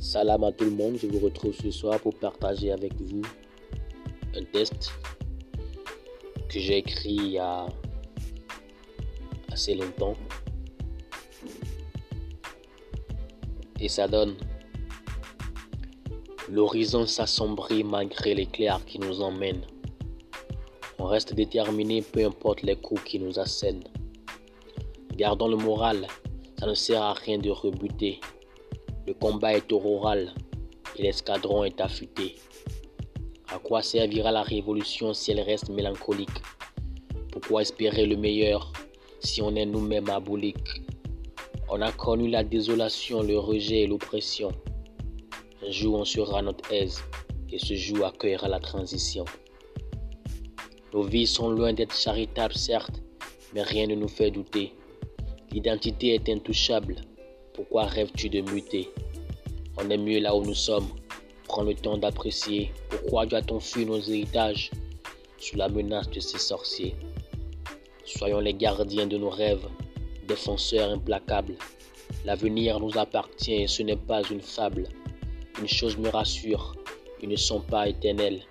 Salam à tout le monde, je vous retrouve ce soir pour partager avec vous un test que j'ai écrit il y a assez longtemps. Et ça donne L'horizon s'assombrit malgré l'éclair qui nous emmène. On reste déterminé peu importe les coups qui nous assènent. Gardons le moral, ça ne sert à rien de rebuter. Le combat est oral et l'escadron est affûté. À quoi servira la révolution si elle reste mélancolique? Pourquoi espérer le meilleur si on est nous-mêmes aboliques? On a connu la désolation, le rejet et l'oppression. Un jour on sera notre aise et ce jour accueillera la transition. Nos vies sont loin d'être charitables, certes, mais rien ne nous fait douter. L'identité est intouchable. Pourquoi rêves-tu de muter? On est mieux là où nous sommes. Prends le temps d'apprécier. Pourquoi doit-on fuir nos héritages sous la menace de ces sorciers Soyons les gardiens de nos rêves, défenseurs implacables. L'avenir nous appartient et ce n'est pas une fable. Une chose me rassure, ils ne sont pas éternels.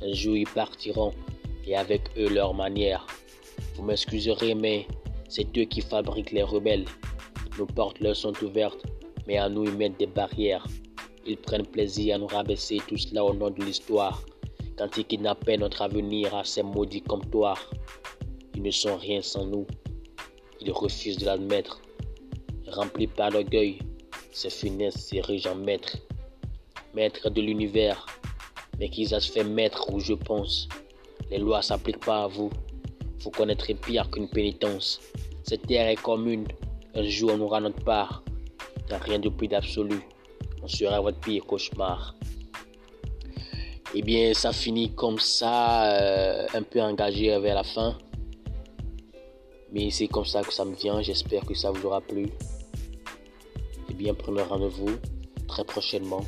Un jour ils partiront et avec eux leur manière. Vous m'excuserez, mais c'est eux qui fabriquent les rebelles. Nos portes leur sont ouvertes, mais à nous ils mettent des barrières. Ils prennent plaisir à nous rabaisser tout cela au nom de l'histoire. Quand ils kidnappaient notre avenir à ces maudits comptoirs, ils ne sont rien sans nous. Ils refusent de l'admettre. Remplis par l'orgueil, ces funestes s'érigent en maître. Maître de l'univers, mais qu'ils a fait maître où je pense. Les lois s'appliquent pas à vous. Vous connaîtrez pire qu'une pénitence. Cette terre est commune. Un jour, on aura notre part. Il n'y a rien de plus d'absolu. On sera votre pire cauchemar. Eh bien, ça finit comme ça, euh, un peu engagé vers la fin. Mais c'est comme ça que ça me vient. J'espère que ça vous aura plu. Eh bien, prenez rendez-vous très prochainement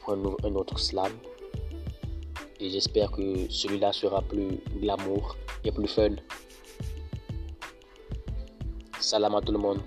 pour un autre slam. Et j'espère que celui-là sera plus glamour et plus fun. Salam à tout le monde.